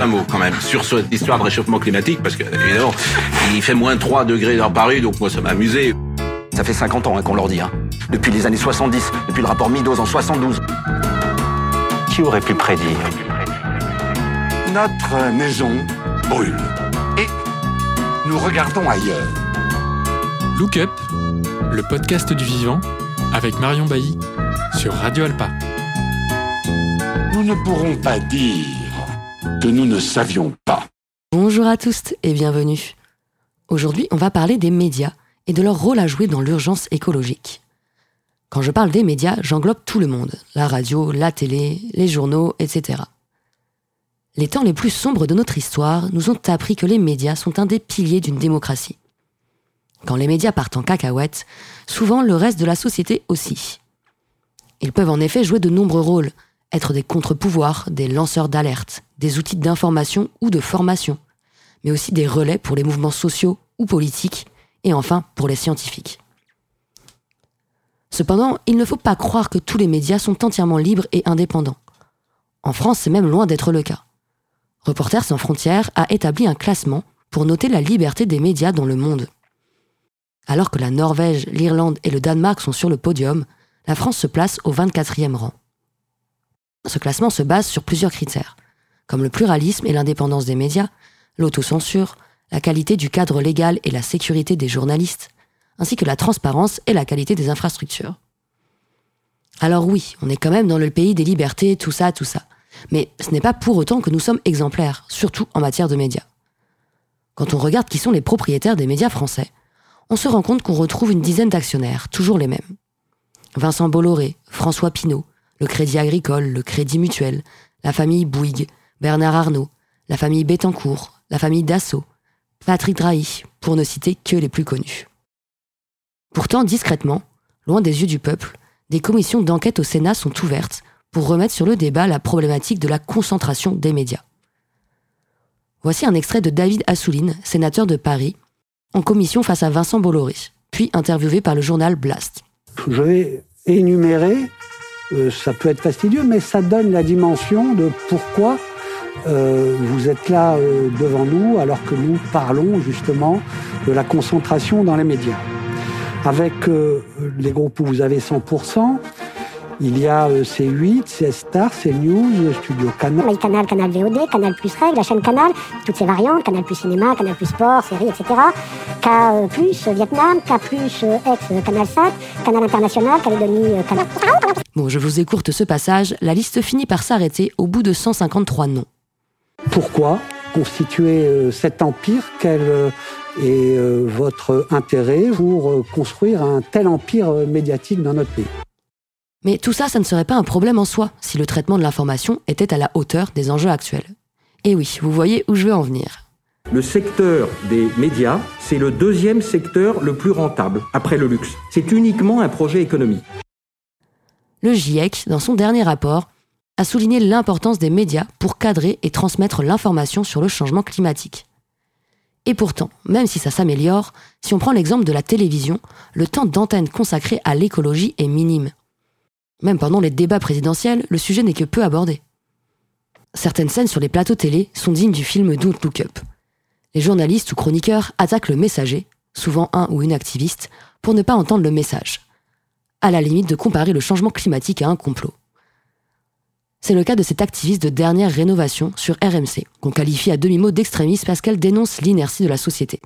Un mot quand même sur cette histoire de réchauffement climatique, parce que évidemment, il fait moins 3 degrés dans Paris, donc moi ça m'a amusé. Ça fait 50 ans hein, qu'on leur dit, hein. depuis les années 70, depuis le rapport Midos en 72. Qui aurait pu prédire Notre maison brûle. Et nous regardons ailleurs. Look Up, le podcast du vivant, avec Marion Bailly, sur Radio Alpa. Nous ne pourrons pas dire nous ne savions pas. Bonjour à tous et bienvenue. Aujourd'hui, on va parler des médias et de leur rôle à jouer dans l'urgence écologique. Quand je parle des médias, j'englobe tout le monde, la radio, la télé, les journaux, etc. Les temps les plus sombres de notre histoire nous ont appris que les médias sont un des piliers d'une démocratie. Quand les médias partent en cacahuète, souvent le reste de la société aussi. Ils peuvent en effet jouer de nombreux rôles, être des contre-pouvoirs, des lanceurs d'alerte, des outils d'information ou de formation, mais aussi des relais pour les mouvements sociaux ou politiques, et enfin pour les scientifiques. Cependant, il ne faut pas croire que tous les médias sont entièrement libres et indépendants. En France, c'est même loin d'être le cas. Reporters sans frontières a établi un classement pour noter la liberté des médias dans le monde. Alors que la Norvège, l'Irlande et le Danemark sont sur le podium, la France se place au 24e rang. Ce classement se base sur plusieurs critères, comme le pluralisme et l'indépendance des médias, l'autocensure, la qualité du cadre légal et la sécurité des journalistes, ainsi que la transparence et la qualité des infrastructures. Alors oui, on est quand même dans le pays des libertés, tout ça, tout ça. Mais ce n'est pas pour autant que nous sommes exemplaires, surtout en matière de médias. Quand on regarde qui sont les propriétaires des médias français, on se rend compte qu'on retrouve une dizaine d'actionnaires, toujours les mêmes. Vincent Bolloré, François Pinault, le Crédit Agricole, le Crédit Mutuel, la famille Bouygues, Bernard Arnault, la famille Bettencourt, la famille Dassault, Patrick Drahi, pour ne citer que les plus connus. Pourtant, discrètement, loin des yeux du peuple, des commissions d'enquête au Sénat sont ouvertes pour remettre sur le débat la problématique de la concentration des médias. Voici un extrait de David Assouline, sénateur de Paris, en commission face à Vincent Bolloré, puis interviewé par le journal Blast. Je vais énumérer, euh, ça peut être fastidieux, mais ça donne la dimension de pourquoi euh, vous êtes là euh, devant nous alors que nous parlons justement de la concentration dans les médias. Avec les groupes où vous avez 100%, il y a C8, C-Star, C-News, Studio Canal. Canal, Canal VOD, Canal Plus Règle, la chaîne Canal, toutes ces variantes, Canal Plus Cinéma, Canal Plus Sport, séries, etc. K Plus Vietnam, K Plus ex Canal 5, Canal International, Calédonie, Canal... Bon, je vous écourte ce passage, la liste finit par s'arrêter au bout de 153 noms. Pourquoi constituer cet empire? Quel est votre intérêt pour construire un tel empire médiatique dans notre pays? Mais tout ça, ça ne serait pas un problème en soi si le traitement de l'information était à la hauteur des enjeux actuels. Et oui, vous voyez où je veux en venir. Le secteur des médias, c'est le deuxième secteur le plus rentable, après le luxe. C'est uniquement un projet économique. Le GIEC, dans son dernier rapport, a souligné l'importance des médias pour cadrer et transmettre l'information sur le changement climatique. Et pourtant, même si ça s'améliore, si on prend l'exemple de la télévision, le temps d'antenne consacré à l'écologie est minime. Même pendant les débats présidentiels, le sujet n'est que peu abordé. Certaines scènes sur les plateaux télé sont dignes du film Don't Look Up. Les journalistes ou chroniqueurs attaquent le messager, souvent un ou une activiste, pour ne pas entendre le message. À la limite de comparer le changement climatique à un complot. C'est le cas de cette activiste de dernière rénovation sur RMC, qu'on qualifie à demi-mot d'extrémiste parce qu'elle dénonce l'inertie de la société.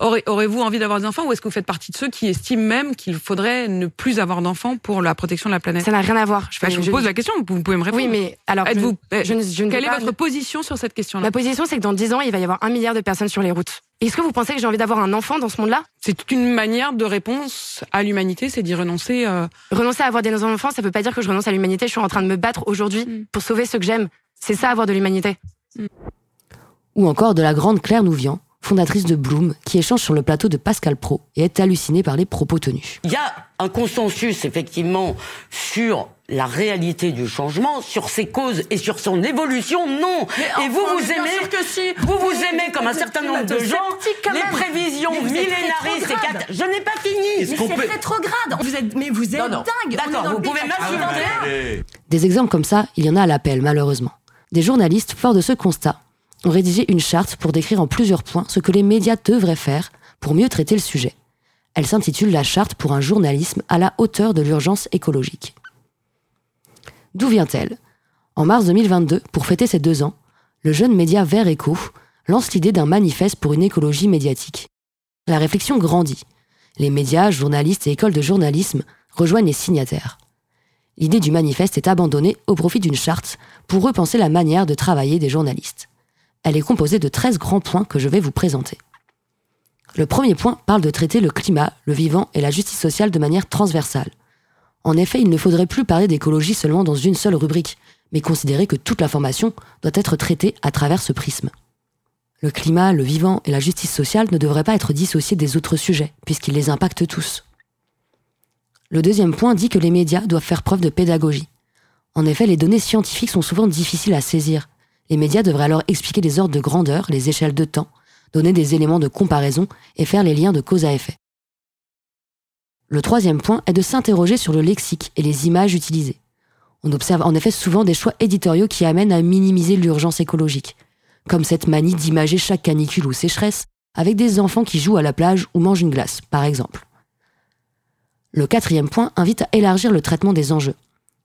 Aurez-vous envie d'avoir des enfants ou est-ce que vous faites partie de ceux qui estiment même qu'il faudrait ne plus avoir d'enfants pour la protection de la planète? Ça n'a rien à voir. Je, je, vous pose la question, vous pouvez me répondre. Oui, mais alors, Êtes-vous, je, je, quelle est votre position sur cette question-là? Ma position, c'est que dans 10 ans, il va y avoir un milliard de personnes sur les routes. Est-ce que vous pensez que j'ai envie d'avoir un enfant dans ce monde-là? C'est une manière de réponse à l'humanité, c'est d'y renoncer. Euh... Renoncer à avoir des enfants, ça veut pas dire que je renonce à l'humanité. Je suis en train de me battre aujourd'hui mm. pour sauver ceux que j'aime. C'est ça, avoir de l'humanité. Mm. Ou encore de la grande Claire Nouvian, fondatrice de Bloom, qui échange sur le plateau de Pascal Pro et est hallucinée par les propos tenus. Il y a un consensus, effectivement, sur la réalité du changement, sur ses causes et sur son évolution, non. Mais et vous, enfin, vous aimez, que si. vous vous aimez comme un certain nombre de gens, les prévisions millénaristes et cat- Je n'ai pas fini. Mais c'est rétrograde. Vous êtes, mais vous êtes Non, non. dingue. D'accord, vous pouvez m'assurer. 81. Des exemples comme ça, il y en a à l'appel, malheureusement. des journalistes, forts de ce constat, ont rédigé une charte pour décrire en plusieurs points ce que les médias devraient faire pour mieux traiter le sujet. Elle s'intitule La charte pour un journalisme à la hauteur de l'urgence écologique. D'où vient-elle? En mars 2022, pour fêter ses deux ans, le jeune média Vert Éco lance l'idée d'un manifeste pour une écologie médiatique. La réflexion grandit. Les médias, journalistes et écoles de journalisme rejoignent les signataires. L'idée du manifeste est abandonnée au profit d'une charte pour repenser la manière de travailler des journalistes. Elle est composée de 13 grands points que je vais vous présenter. Le premier point parle de traiter le climat, le vivant et la justice sociale de manière transversale. En effet, il ne faudrait plus parler d'écologie seulement dans une seule rubrique, mais considérer que toute l'information doit être traitée à travers ce prisme. Le climat, le vivant et la justice sociale ne devraient pas être dissociés des autres sujets, puisqu'ils les impactent tous. Le deuxième point dit que les médias doivent faire preuve de pédagogie. En effet, les données scientifiques sont souvent difficiles à saisir. Les médias devraient alors expliquer les ordres de grandeur, les échelles de temps, donner des éléments de comparaison et faire les liens de cause à effet. Le troisième point est de s'interroger sur le lexique et les images utilisées. On observe en effet souvent des choix éditoriaux qui amènent à minimiser l'urgence écologique, comme cette manie d'imager chaque canicule ou sécheresse avec des enfants qui jouent à la plage ou mangent une glace, par exemple. Le quatrième point invite à élargir le traitement des enjeux,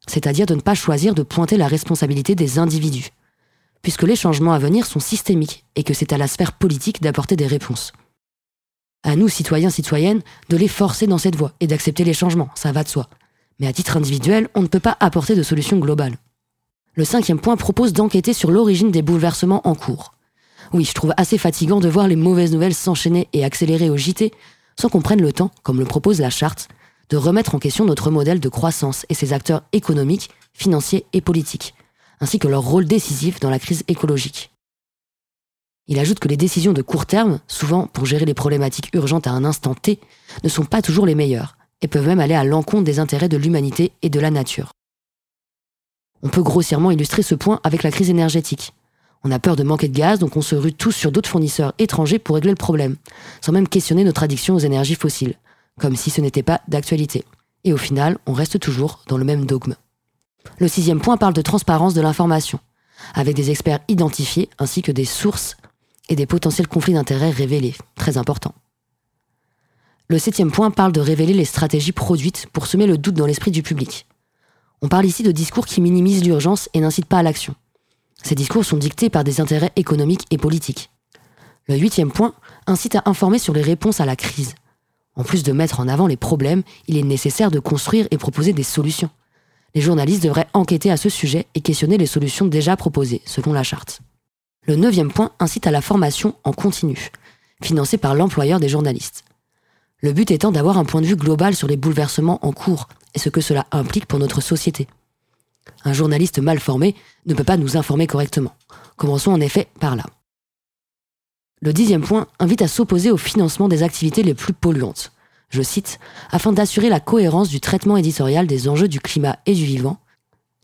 c'est-à-dire de ne pas choisir de pointer la responsabilité des individus, puisque les changements à venir sont systémiques et que c'est à la sphère politique d'apporter des réponses. À nous, citoyens, citoyennes, de les forcer dans cette voie et d'accepter les changements, ça va de soi. Mais à titre individuel, on ne peut pas apporter de solution globale. Le cinquième point propose d'enquêter sur l'origine des bouleversements en cours. Oui, je trouve assez fatigant de voir les mauvaises nouvelles s'enchaîner et accélérer au JT sans qu'on prenne le temps, comme le propose la charte, de remettre en question notre modèle de croissance et ses acteurs économiques, financiers et politiques, ainsi que leur rôle décisif dans la crise écologique. Il ajoute que les décisions de court terme, souvent pour gérer les problématiques urgentes à un instant T, ne sont pas toujours les meilleures, et peuvent même aller à l'encontre des intérêts de l'humanité et de la nature. On peut grossièrement illustrer ce point avec la crise énergétique. On a peur de manquer de gaz, donc on se rue tous sur d'autres fournisseurs étrangers pour régler le problème, sans même questionner notre addiction aux énergies fossiles comme si ce n'était pas d'actualité. Et au final, on reste toujours dans le même dogme. Le sixième point parle de transparence de l'information, avec des experts identifiés ainsi que des sources et des potentiels conflits d'intérêts révélés, très important. Le septième point parle de révéler les stratégies produites pour semer le doute dans l'esprit du public. On parle ici de discours qui minimisent l'urgence et n'incitent pas à l'action. Ces discours sont dictés par des intérêts économiques et politiques. Le huitième point incite à informer sur les réponses à la crise, en plus de mettre en avant les problèmes, il est nécessaire de construire et proposer des solutions. Les journalistes devraient enquêter à ce sujet et questionner les solutions déjà proposées, selon la charte. Le neuvième point incite à la formation en continu, financée par l'employeur des journalistes. Le but étant d'avoir un point de vue global sur les bouleversements en cours et ce que cela implique pour notre société. Un journaliste mal formé ne peut pas nous informer correctement. Commençons en effet par là. Le dixième point invite à s'opposer au financement des activités les plus polluantes. Je cite, afin d'assurer la cohérence du traitement éditorial des enjeux du climat et du vivant,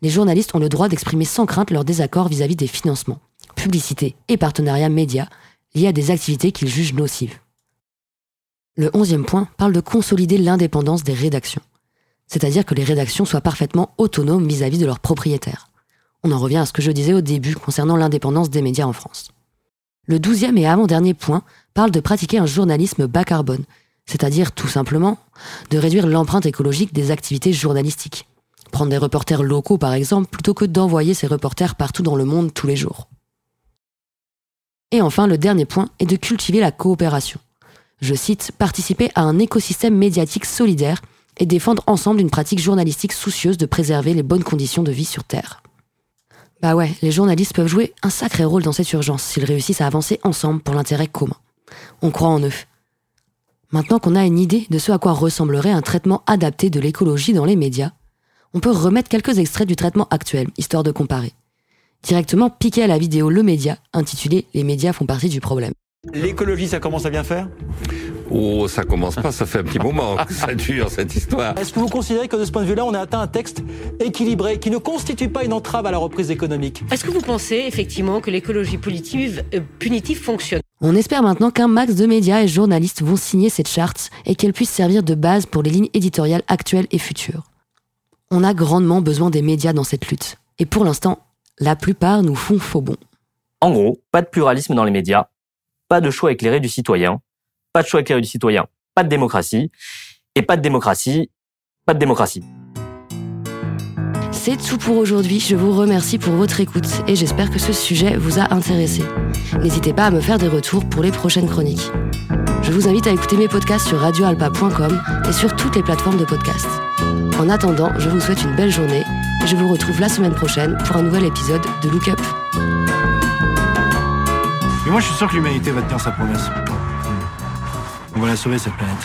les journalistes ont le droit d'exprimer sans crainte leur désaccord vis-à-vis des financements, publicités et partenariats médias liés à des activités qu'ils jugent nocives. Le onzième point parle de consolider l'indépendance des rédactions, c'est-à-dire que les rédactions soient parfaitement autonomes vis-à-vis de leurs propriétaires. On en revient à ce que je disais au début concernant l'indépendance des médias en France. Le douzième et avant-dernier point parle de pratiquer un journalisme bas carbone, c'est-à-dire tout simplement de réduire l'empreinte écologique des activités journalistiques. Prendre des reporters locaux par exemple, plutôt que d'envoyer ces reporters partout dans le monde tous les jours. Et enfin, le dernier point est de cultiver la coopération. Je cite, participer à un écosystème médiatique solidaire et défendre ensemble une pratique journalistique soucieuse de préserver les bonnes conditions de vie sur Terre. Bah ouais, les journalistes peuvent jouer un sacré rôle dans cette urgence s'ils réussissent à avancer ensemble pour l'intérêt commun. On croit en eux. Maintenant qu'on a une idée de ce à quoi ressemblerait un traitement adapté de l'écologie dans les médias, on peut remettre quelques extraits du traitement actuel, histoire de comparer. Directement piqué à la vidéo Le Média, intitulée Les médias font partie du problème. L'écologie, ça commence à bien faire? Oh, ça commence pas, ça fait un petit moment que ça dure cette histoire. Est-ce que vous considérez que de ce point de vue-là, on a atteint un texte équilibré qui ne constitue pas une entrave à la reprise économique? Est-ce que vous pensez effectivement que l'écologie punitive, euh, punitive fonctionne? On espère maintenant qu'un max de médias et journalistes vont signer cette charte et qu'elle puisse servir de base pour les lignes éditoriales actuelles et futures. On a grandement besoin des médias dans cette lutte. Et pour l'instant, La plupart nous font faux bon. En gros, pas de pluralisme dans les médias, pas de choix éclairé du citoyen, pas de choix éclairé du citoyen, pas de démocratie, et pas de démocratie, pas de démocratie. C'est tout pour aujourd'hui. Je vous remercie pour votre écoute et j'espère que ce sujet vous a intéressé. N'hésitez pas à me faire des retours pour les prochaines chroniques. Je vous invite à écouter mes podcasts sur radioalpa.com et sur toutes les plateformes de podcasts. En attendant, je vous souhaite une belle journée et je vous retrouve la semaine prochaine pour un nouvel épisode de Look Up. Mais moi, je suis sûr que l'humanité va tenir sa promesse. On va la sauver, cette planète.